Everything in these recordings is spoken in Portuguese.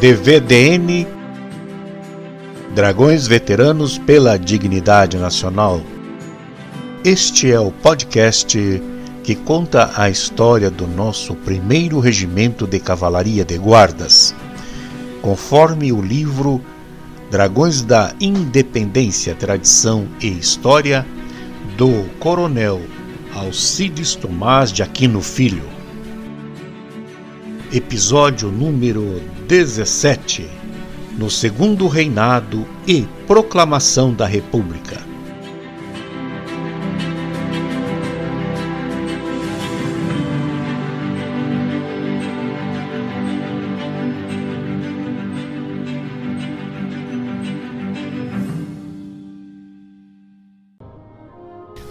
DVDN Dragões Veteranos pela Dignidade Nacional. Este é o podcast que conta a história do nosso primeiro regimento de cavalaria de guardas, conforme o livro Dragões da Independência, Tradição e História do Coronel Alcides Tomás de Aquino Filho. Episódio número 17 No Segundo Reinado e Proclamação da República.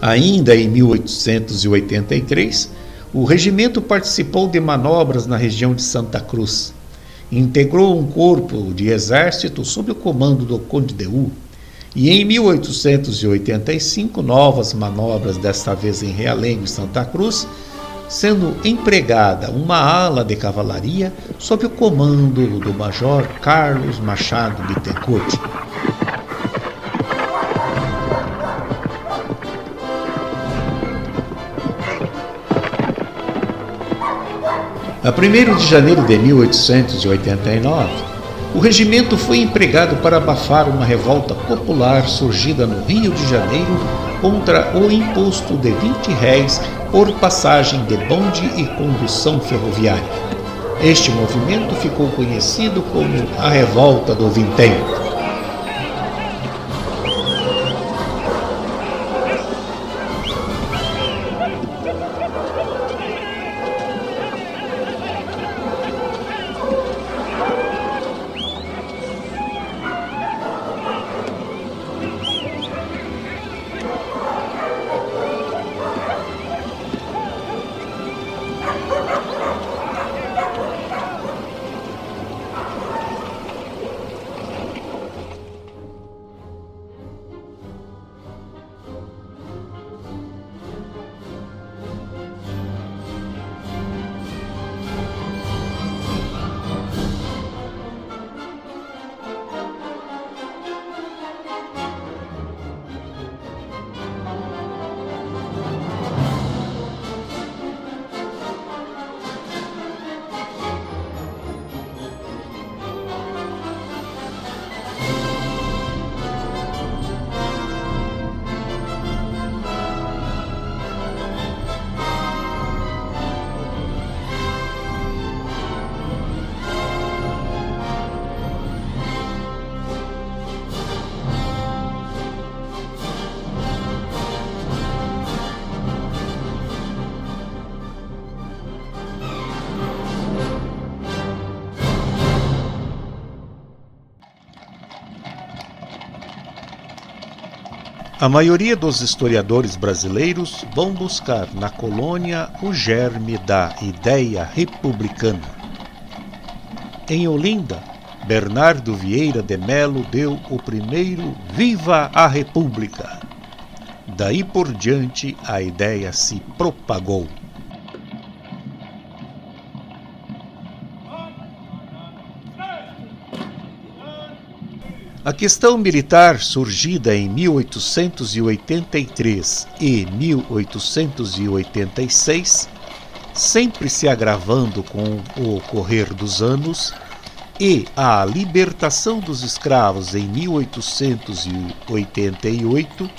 Ainda em 1883, o regimento participou de manobras na região de Santa Cruz. Integrou um corpo de exército sob o comando do Conde de U. E em 1885, novas manobras, desta vez em Realengo e Santa Cruz, sendo empregada uma ala de cavalaria sob o comando do Major Carlos Machado Bittencourt. A 1 de janeiro de 1889, o regimento foi empregado para abafar uma revolta popular surgida no Rio de Janeiro contra o imposto de 20 réis por passagem de bonde e condução ferroviária. Este movimento ficou conhecido como a Revolta do Vintém. A maioria dos historiadores brasileiros vão buscar na colônia o germe da ideia republicana. Em Olinda, Bernardo Vieira de Melo deu o primeiro Viva a República. Daí por diante, a ideia se propagou. A questão militar, surgida em 1883 e 1886, sempre se agravando com o correr dos anos, e a libertação dos escravos em 1888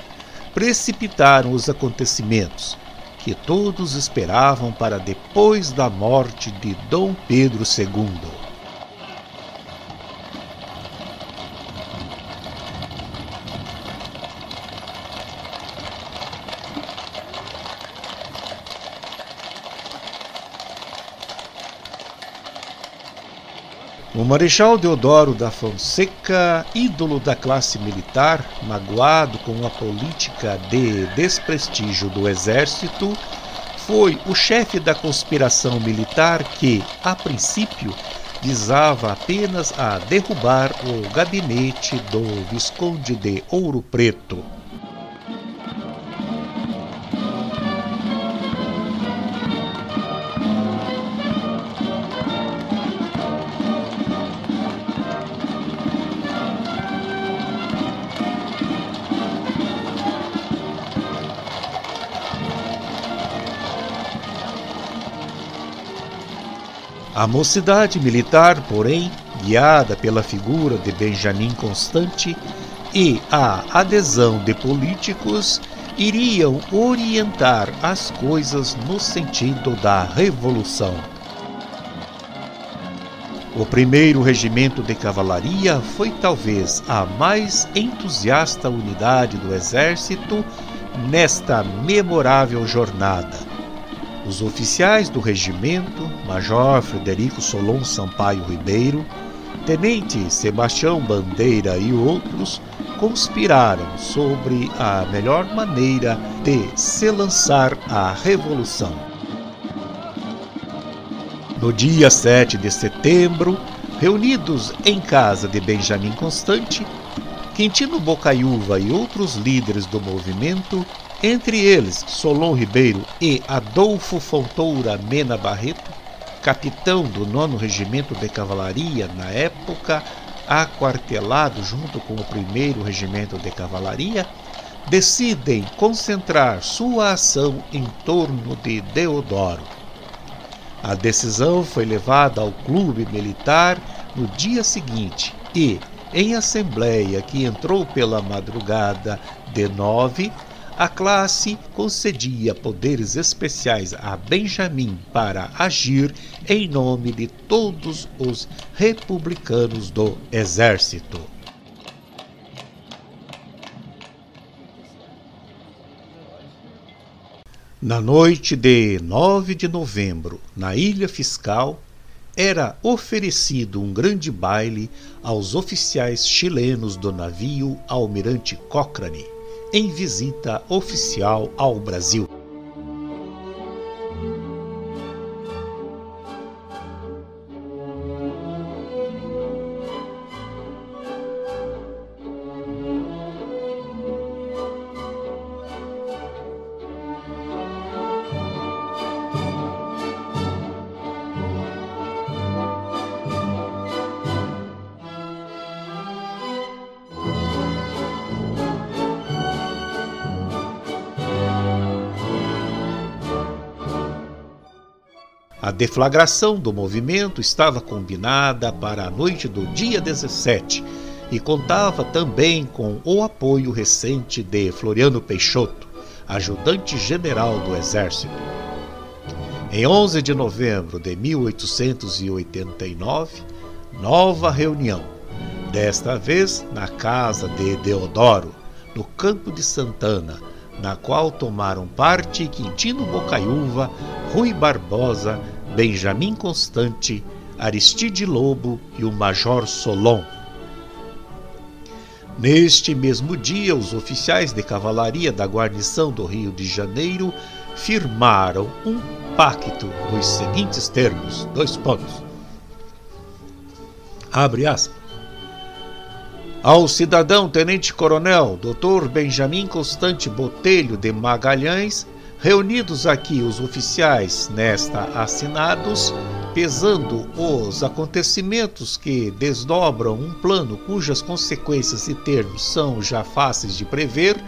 precipitaram os acontecimentos que todos esperavam para depois da morte de Dom Pedro II. Marechal Deodoro da Fonseca, ídolo da classe militar, magoado com a política de desprestígio do exército, foi o chefe da conspiração militar que, a princípio, visava apenas a derrubar o gabinete do Visconde de Ouro Preto. A mocidade militar, porém, guiada pela figura de Benjamin Constante e a adesão de políticos, iriam orientar as coisas no sentido da revolução. O primeiro regimento de cavalaria foi talvez a mais entusiasta unidade do exército nesta memorável jornada. Os oficiais do regimento, Major Frederico Solon Sampaio Ribeiro, Tenente Sebastião Bandeira e outros conspiraram sobre a melhor maneira de se lançar à revolução. No dia 7 de setembro, reunidos em casa de Benjamin Constante, Quintino Bocaiúva e outros líderes do movimento, entre eles Solon Ribeiro e Adolfo Fontoura Mena Barreto, capitão do 9 Regimento de Cavalaria na época, aquartelado junto com o 1 Regimento de Cavalaria, decidem concentrar sua ação em torno de Deodoro. A decisão foi levada ao clube militar no dia seguinte e, em assembleia que entrou pela madrugada de 9, a classe concedia poderes especiais a Benjamin para agir em nome de todos os republicanos do exército. Na noite de 9 de novembro, na Ilha Fiscal, era oferecido um grande baile aos oficiais chilenos do navio Almirante Cochrane, em visita oficial ao Brasil. Deflagração do movimento estava combinada para a noite do dia 17 e contava também com o apoio recente de Floriano Peixoto, ajudante-general do Exército. Em 11 de novembro de 1889, nova reunião, desta vez na casa de Deodoro, no Campo de Santana, na qual tomaram parte Quintino Bocaiúva, Rui Barbosa, Benjamin Constante, Aristide Lobo e o Major Solon. Neste mesmo dia, os oficiais de cavalaria da guarnição do Rio de Janeiro firmaram um pacto nos seguintes termos: dois pontos. Abre aspas. Ao cidadão tenente-coronel Dr. Benjamin Constante Botelho de Magalhães, reunidos aqui os oficiais nesta assinados, pesando os acontecimentos que desdobram um plano cujas consequências e termos são já fáceis de prever,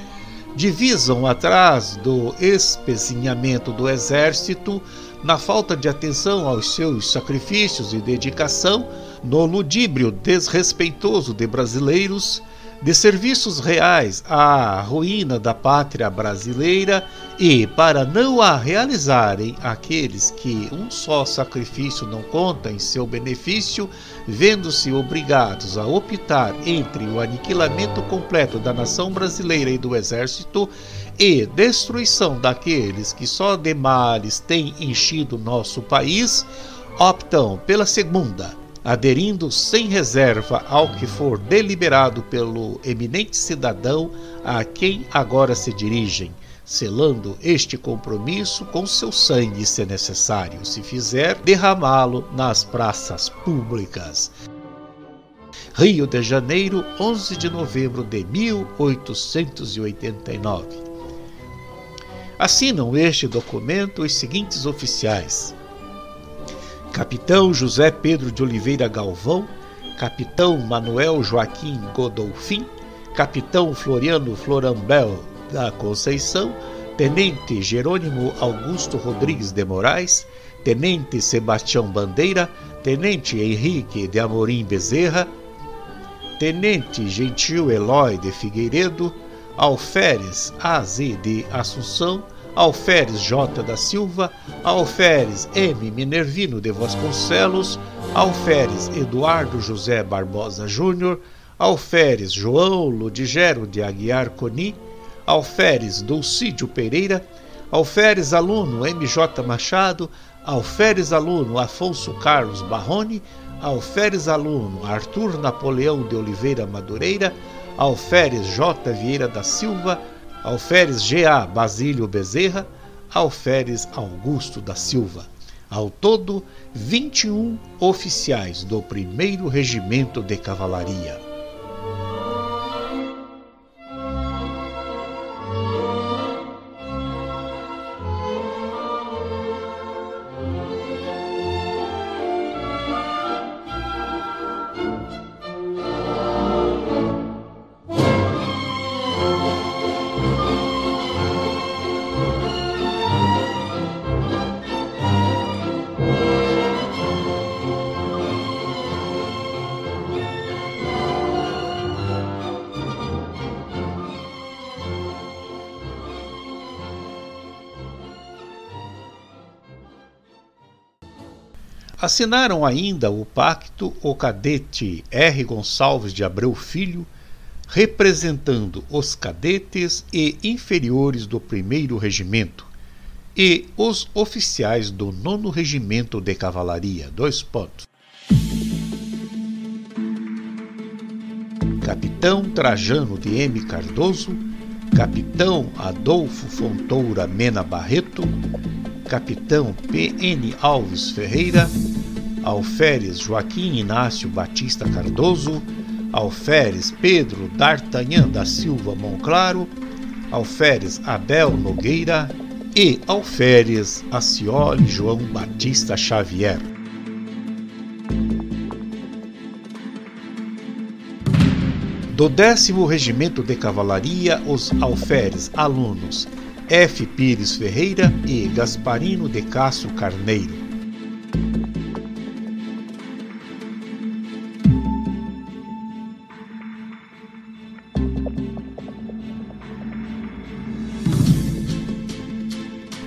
divisam atrás do espezinhamento do exército, na falta de atenção aos seus sacrifícios e dedicação, no ludíbrio desrespeitoso de brasileiros, de serviços reais à ruína da pátria brasileira e para não a realizarem aqueles que um só sacrifício não conta em seu benefício, vendo-se obrigados a optar entre o aniquilamento completo da nação brasileira e do exército e destruição daqueles que só de males têm enchido nosso país, optam pela segunda aderindo sem reserva ao que for deliberado pelo eminente cidadão a quem agora se dirigem, selando este compromisso com seu sangue, se necessário, se fizer, derramá-lo nas praças públicas. Rio de Janeiro, 11 de novembro de 1889. Assinam este documento os seguintes oficiais: Capitão José Pedro de Oliveira Galvão, Capitão Manuel Joaquim Godolfin, Capitão Floriano Florambel da Conceição, Tenente Jerônimo Augusto Rodrigues de Moraes, Tenente Sebastião Bandeira, Tenente Henrique de Amorim Bezerra, Tenente Gentil Eloy de Figueiredo, Alferes AZ de Assunção, Alferes J da Silva, Alferes M Minervino de Vasconcelos, Alferes Eduardo José Barbosa Júnior, Alferes João Ludigero de Aguiar Coni, Alferes Dulcídio Pereira, Alferes Aluno MJ Machado, Alferes Aluno Afonso Carlos Barrone, Alferes Aluno Arthur Napoleão de Oliveira Madureira, Alferes J. Vieira da Silva, Alferes G.A. Basílio Bezerra, Alferes Augusto da Silva. Ao todo, 21 oficiais do 1 Regimento de Cavalaria. Assinaram ainda o pacto o cadete R. Gonçalves de Abreu Filho, representando os cadetes e inferiores do primeiro regimento, e os oficiais do nono regimento de cavalaria. Dois pontos. Capitão Trajano de M. Cardoso, Capitão Adolfo Fontoura Mena Barreto, Capitão P.N. Alves Ferreira, Alferes Joaquim Inácio Batista Cardoso, Alferes Pedro D'Artagnan da Silva Monclaro, Alferes Abel Nogueira e Alferes Acioli João Batista Xavier. Do décimo Regimento de Cavalaria, os alferes alunos F. Pires Ferreira e Gasparino de Castro Carneiro.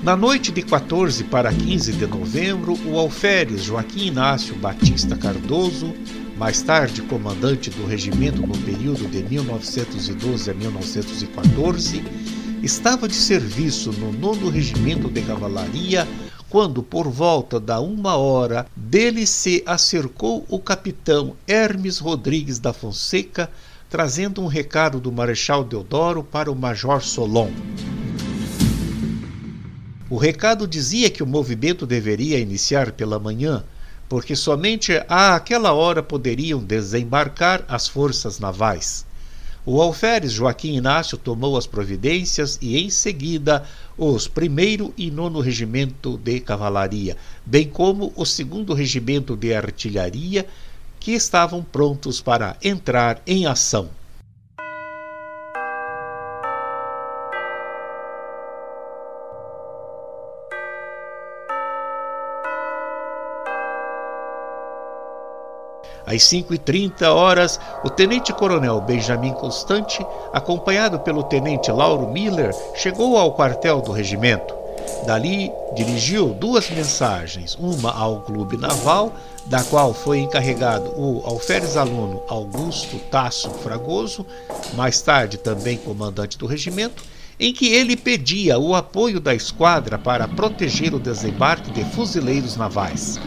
Na noite de 14 para 15 de novembro, o alferes Joaquim Inácio Batista Cardoso, mais tarde comandante do regimento no período de 1912 a 1914, estava de serviço no nono regimento de cavalaria quando, por volta da uma hora, dele se acercou o capitão Hermes Rodrigues da Fonseca, trazendo um recado do Marechal Deodoro para o Major Solon. O recado dizia que o movimento deveria iniciar pela manhã, porque somente àquela hora poderiam desembarcar as forças navais. O alferes Joaquim Inácio tomou as providências e, em seguida, os 1 e 9 Regimento de Cavalaria, bem como o 2 Regimento de Artilharia, que estavam prontos para entrar em ação. Às 5h30 horas, o tenente-coronel Benjamin Constante, acompanhado pelo tenente Lauro Miller, chegou ao quartel do regimento. Dali, dirigiu duas mensagens, uma ao Clube Naval, da qual foi encarregado o alferes aluno Augusto Tasso Fragoso, mais tarde também comandante do regimento, em que ele pedia o apoio da esquadra para proteger o desembarque de fuzileiros navais.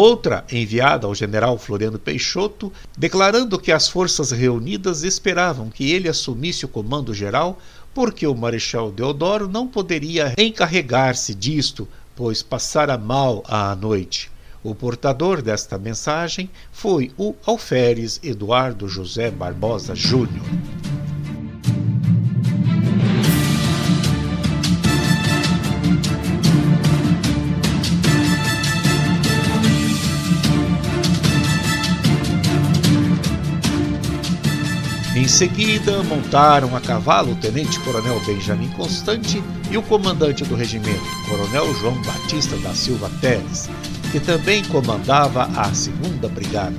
Outra, enviada ao general Floriano Peixoto, declarando que as forças reunidas esperavam que ele assumisse o comando geral, porque o Marechal Deodoro não poderia encarregar-se disto, pois passara mal à noite. O portador desta mensagem foi o alferes Eduardo José Barbosa Júnior. Em seguida, montaram a cavalo o tenente-coronel Benjamin Constante e o comandante do regimento, coronel João Batista da Silva Teles, que também comandava a segunda brigada.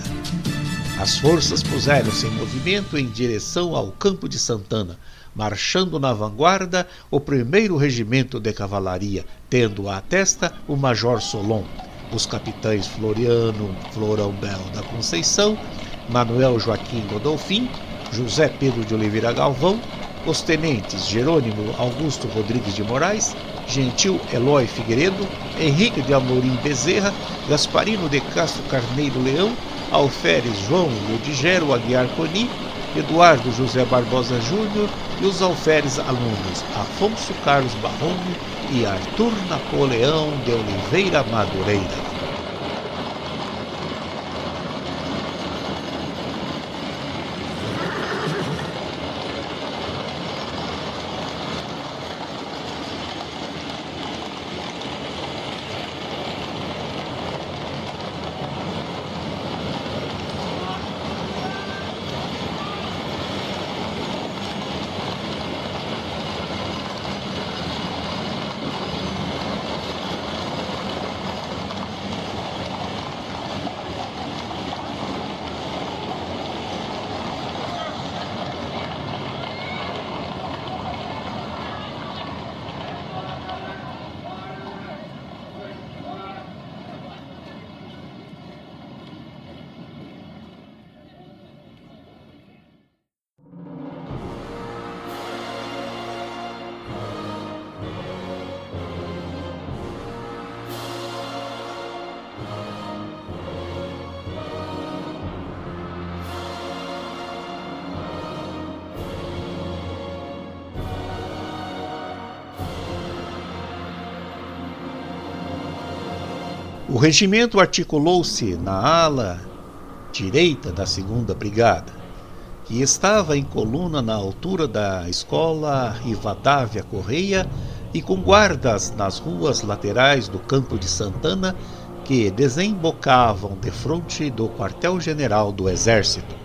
As forças puseram-se em movimento em direção ao campo de Santana, marchando na vanguarda o primeiro regimento de cavalaria, tendo à testa o major Solon, os capitães Floriano Florão Bel da Conceição, Manuel Joaquim Godolfin José Pedro de Oliveira Galvão, os tenentes Jerônimo Augusto Rodrigues de Moraes, Gentil Eloy Figueiredo, Henrique de Amorim Bezerra, Gasparino de Castro Carneiro Leão, Alferes João Ludigero Aguiar Coni, Eduardo José Barbosa Júnior e os alferes alunos Afonso Carlos Barrono e Arthur Napoleão de Oliveira Madureira. Regimento articulou-se na ala direita da segunda brigada, que estava em coluna na altura da escola Rivadavia Correia e com guardas nas ruas laterais do campo de Santana que desembocavam de frente do quartel-general do Exército.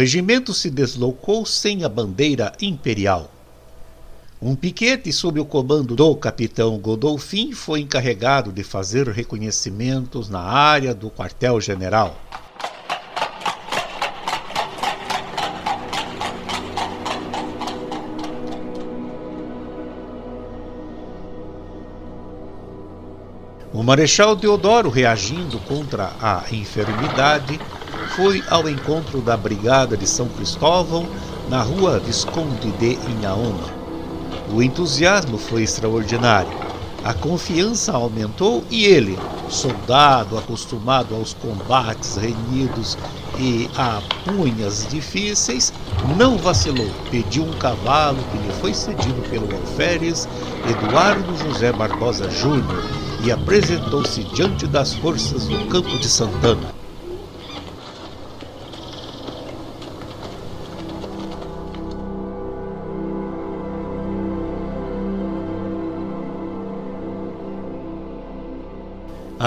Regimento se deslocou sem a bandeira imperial. Um piquete sob o comando do capitão Godolfin foi encarregado de fazer reconhecimentos na área do quartel-general. O Marechal Deodoro, reagindo contra a enfermidade, foi ao encontro da Brigada de São Cristóvão na rua Visconde de Inhaúma. O entusiasmo foi extraordinário. A confiança aumentou e ele, soldado acostumado aos combates renhidos e a punhas difíceis, não vacilou. Pediu um cavalo que lhe foi cedido pelo alferes Eduardo José Barbosa Júnior e apresentou-se diante das forças do campo de Santana.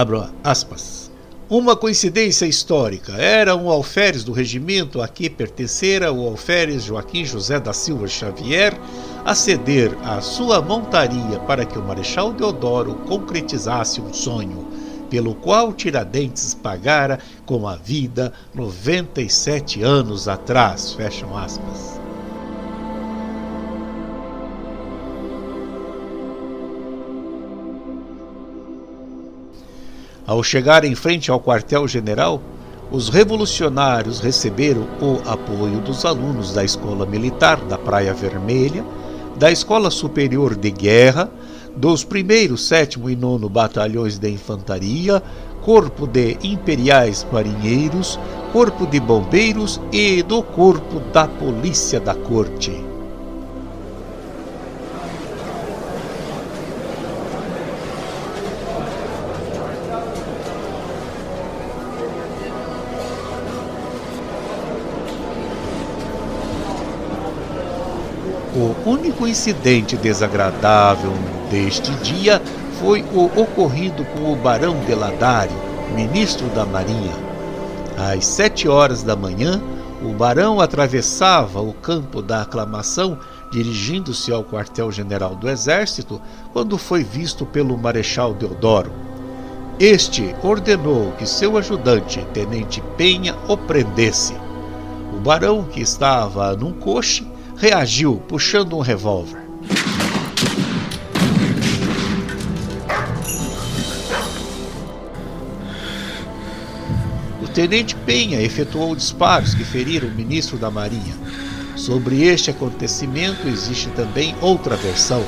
Abro aspas. Uma coincidência histórica. Era um alferes do regimento a que pertencera o alferes Joaquim José da Silva Xavier a ceder a sua montaria para que o Marechal Deodoro concretizasse um sonho, pelo qual Tiradentes pagara com a vida 97 anos atrás. Fecham aspas. Ao chegar em frente ao quartel-general, os revolucionários receberam o apoio dos alunos da Escola Militar da Praia Vermelha, da Escola Superior de Guerra, dos primeiros, sétimo e nono batalhões de infantaria, Corpo de Imperiais Marinheiros, Corpo de Bombeiros e do Corpo da Polícia da Corte. O único incidente desagradável deste dia foi o ocorrido com o Barão de Ladário, ministro da Marinha. Às sete horas da manhã, o barão atravessava o campo da aclamação, dirigindo-se ao quartel-general do Exército, quando foi visto pelo Marechal Deodoro. Este ordenou que seu ajudante, Tenente Penha, o prendesse. O barão, que estava num coche, reagiu puxando um revólver. O tenente Penha efetuou disparos que feriram o ministro da Marinha. Sobre este acontecimento existe também outra versão.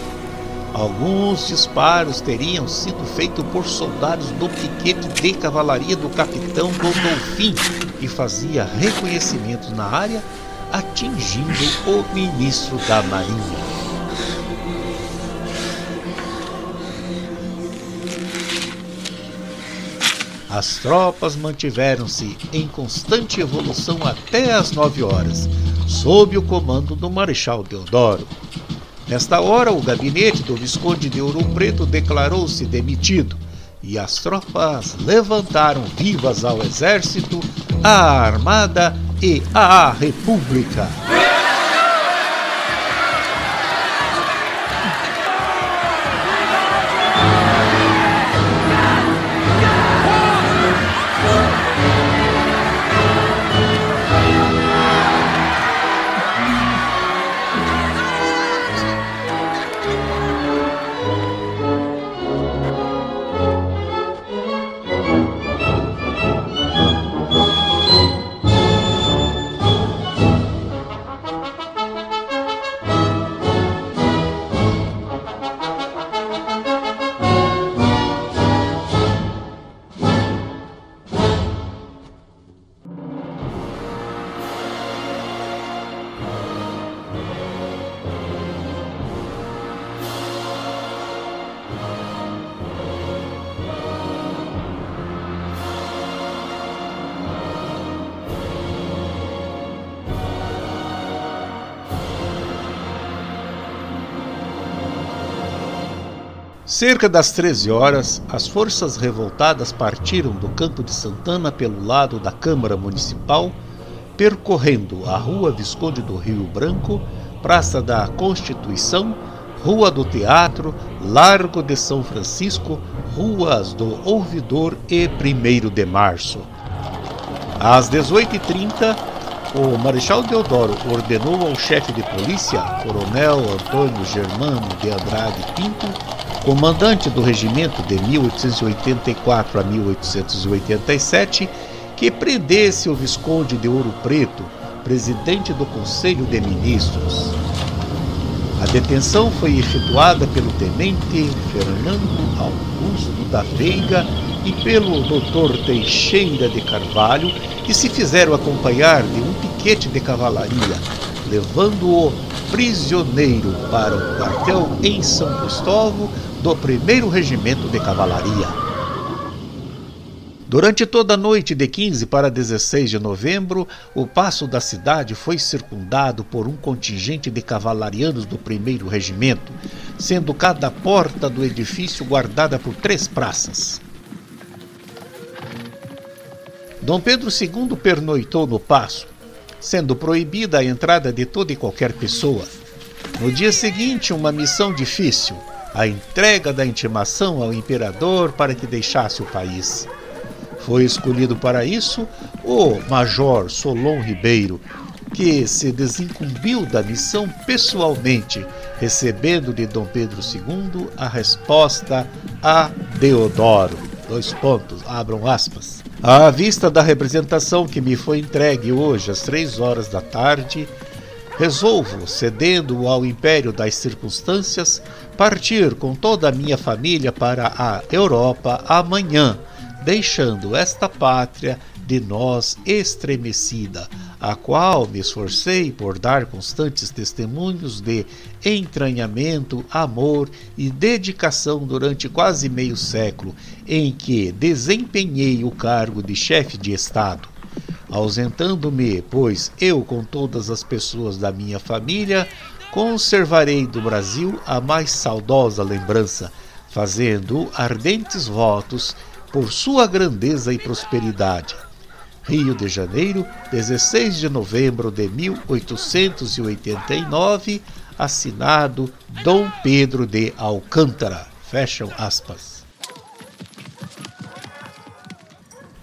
Alguns disparos teriam sido feitos por soldados do piquete de cavalaria do capitão Godolfin, que fazia reconhecimentos na área atingindo o ministro da Marinha. As tropas mantiveram-se em constante evolução até as nove horas, sob o comando do Marechal Deodoro. Nesta hora, o gabinete do Visconde de Ouro Preto declarou-se demitido e as tropas levantaram vivas ao exército, à armada e à República. Cerca das 13 horas, as forças revoltadas partiram do campo de Santana pelo lado da Câmara Municipal, percorrendo a Rua Visconde do Rio Branco, Praça da Constituição, Rua do Teatro, Largo de São Francisco, Ruas do Ouvidor e 1 de Março. Às 18h30, o Marechal Deodoro ordenou ao chefe de polícia, Coronel Antônio Germano de Andrade Pinto, comandante do regimento de 1884 a 1887, que prendesse o Visconde de Ouro Preto, presidente do Conselho de Ministros. A detenção foi efetuada pelo tenente Fernando Augusto da Veiga e pelo doutor Teixeira de Carvalho, que se fizeram acompanhar de um piquete de cavalaria, levando-o prisioneiro para o quartel em São Cristóvão, do 1 Regimento de Cavalaria. Durante toda a noite de 15 para 16 de novembro, o passo da cidade foi circundado por um contingente de cavalarianos do 1 Regimento, sendo cada porta do edifício guardada por três praças. Dom Pedro II pernoitou no passo, sendo proibida a entrada de toda e qualquer pessoa. No dia seguinte, uma missão difícil, a entrega da intimação ao imperador para que deixasse o país. Foi escolhido para isso o Major Solon Ribeiro, que se desincumbiu da missão pessoalmente, recebendo de Dom Pedro II a resposta a Deodoro. Dois pontos, abram aspas. À vista da representação que me foi entregue hoje às três horas da tarde, resolvo, cedendo ao império das circunstâncias, partir com toda a minha família para a Europa amanhã, deixando esta pátria de nós estremecida, a qual me esforcei por dar constantes testemunhos de entranhamento, amor e dedicação durante quase meio século em que desempenhei o cargo de chefe de Estado. Ausentando-me, pois eu, com todas as pessoas da minha família, conservarei do Brasil a mais saudosa lembrança, fazendo ardentes votos por sua grandeza e prosperidade Rio de Janeiro, 16 de novembro de 1889, assinado Dom Pedro de Alcântara. Fecham aspas.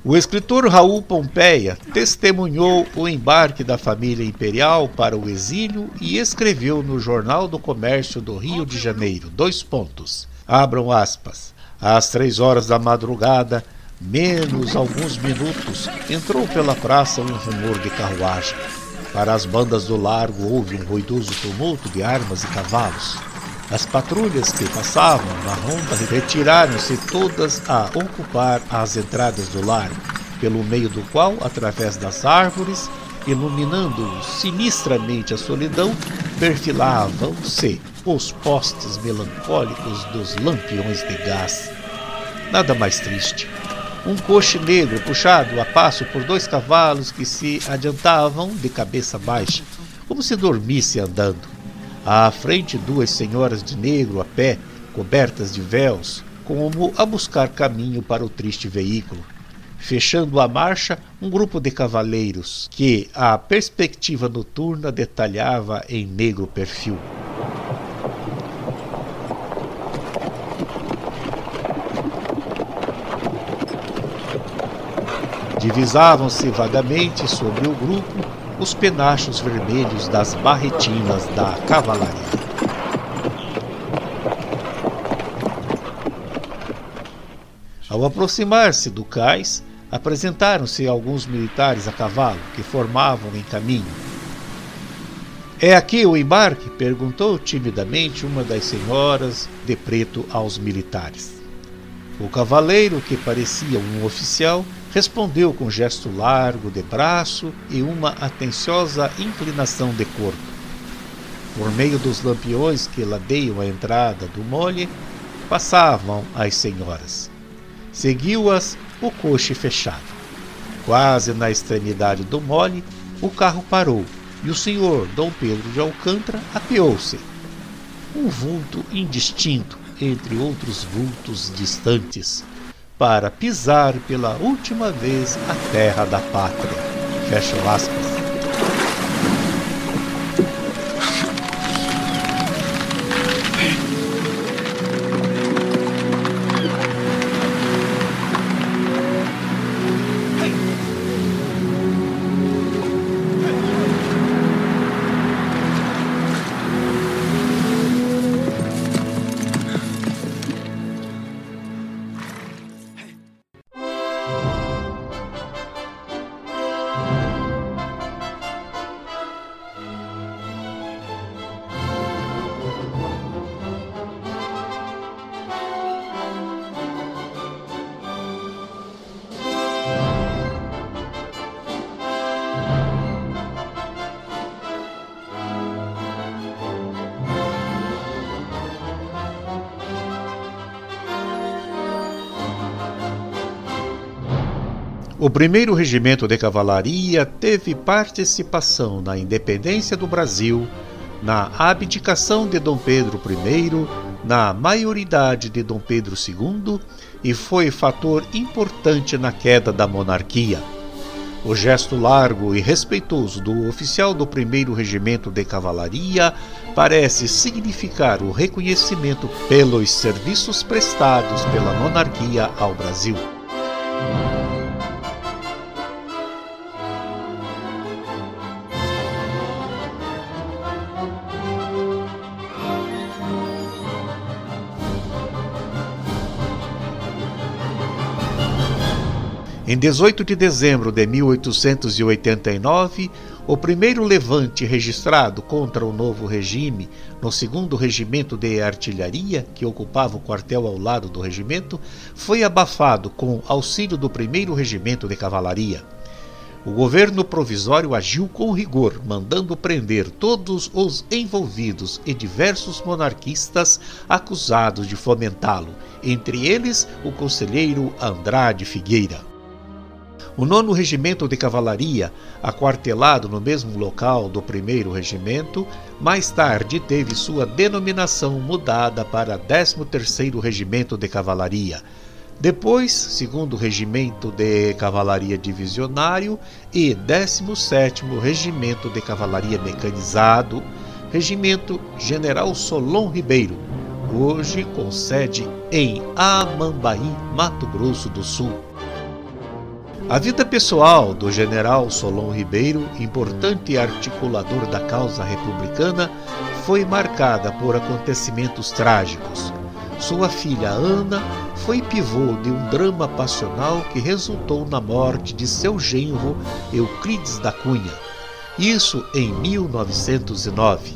O escritor Raul Pompeia testemunhou o embarque da família imperial para o exílio e escreveu no Jornal do Comércio do Rio de Janeiro, dois pontos, abram aspas, às três horas da madrugada, menos alguns minutos, entrou pela praça um rumor de carruagem. Para as bandas do largo houve um ruidoso tumulto de armas e cavalos. As patrulhas que passavam na ronda retiraram-se todas a ocupar as entradas do largo, pelo meio do qual, através das árvores, iluminando sinistramente a solidão, perfilavam-se os postes melancólicos dos lampiões de gás. Nada mais triste um coche negro puxado a passo por dois cavalos que se adiantavam de cabeça baixa, como se dormisse andando. À frente, duas senhoras de negro a pé, cobertas de véus, como a buscar caminho para o triste veículo. Fechando a marcha, um grupo de cavaleiros que a perspectiva noturna detalhava em negro perfil. Divisavam-se vagamente sobre o grupo os penachos vermelhos das barretinas da cavalaria. Ao aproximar-se do cais, apresentaram-se alguns militares a cavalo que formavam em caminho. É aqui o embarque? perguntou timidamente uma das senhoras de preto aos militares. O cavaleiro, que parecia um oficial, respondeu com gesto largo de braço e uma atenciosa inclinação de corpo. Por meio dos lampiões que ladeiam a entrada do mole, passavam as senhoras. Seguiu-as o coche fechado. Quase na extremidade do mole, o carro parou e o senhor Dom Pedro de Alcântara apeou-se. Um vulto indistinto entre outros vultos distantes, para pisar pela última vez a terra da pátria. Fecha aspas. Primeiro regimento de cavalaria teve participação na independência do Brasil, na abdicação de Dom Pedro I, na maioridade de Dom Pedro II e foi fator importante na queda da monarquia. O gesto largo e respeitoso do oficial do 1 Regimento de Cavalaria parece significar o reconhecimento pelos serviços prestados pela monarquia ao Brasil. Em 18 de dezembro de 1889, o primeiro levante registrado contra o novo regime no 2 Regimento de Artilharia, que ocupava o quartel ao lado do regimento, foi abafado com auxílio do 1 Regimento de Cavalaria. O governo provisório agiu com rigor, mandando prender todos os envolvidos e diversos monarquistas acusados de fomentá-lo, entre eles o conselheiro Andrade Figueira. O nono regimento de cavalaria, aquartelado no mesmo local do primeiro regimento, mais tarde teve sua denominação mudada para 13º Regimento de Cavalaria. Depois, segundo Regimento de Cavalaria Divisionário e 17º Regimento de Cavalaria Mecanizado, Regimento General Solon Ribeiro, hoje com sede em Amambaí, Mato Grosso do Sul. A vida pessoal do general Solon Ribeiro, importante articulador da causa republicana, foi marcada por acontecimentos trágicos. Sua filha Ana foi pivô de um drama passional que resultou na morte de seu genro Euclides da Cunha, isso em 1909.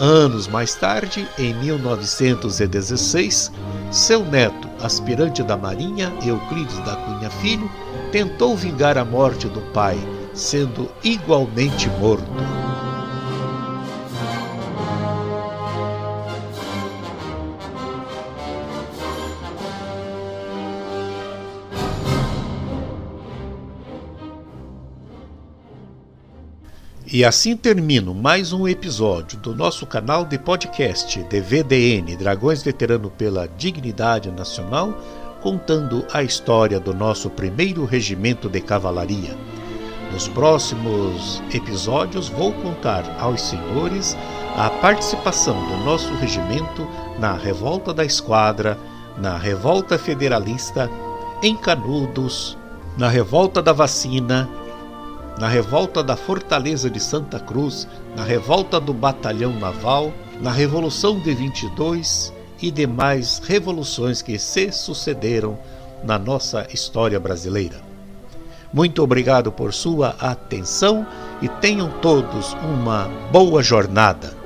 Anos mais tarde, em 1916, seu neto, aspirante da Marinha, Euclides da Cunha Filho, tentou vingar a morte do pai, sendo igualmente morto. E assim termino mais um episódio do nosso canal de podcast DVDN Dragões Veterano pela Dignidade Nacional, contando a história do nosso primeiro regimento de cavalaria. Nos próximos episódios vou contar aos senhores a participação do nosso regimento na revolta da esquadra, na revolta federalista, em Canudos, na revolta da vacina na revolta da Fortaleza de Santa Cruz, na revolta do Batalhão Naval, na Revolução de 22 e demais revoluções que se sucederam na nossa história brasileira. Muito obrigado por sua atenção e tenham todos uma boa jornada.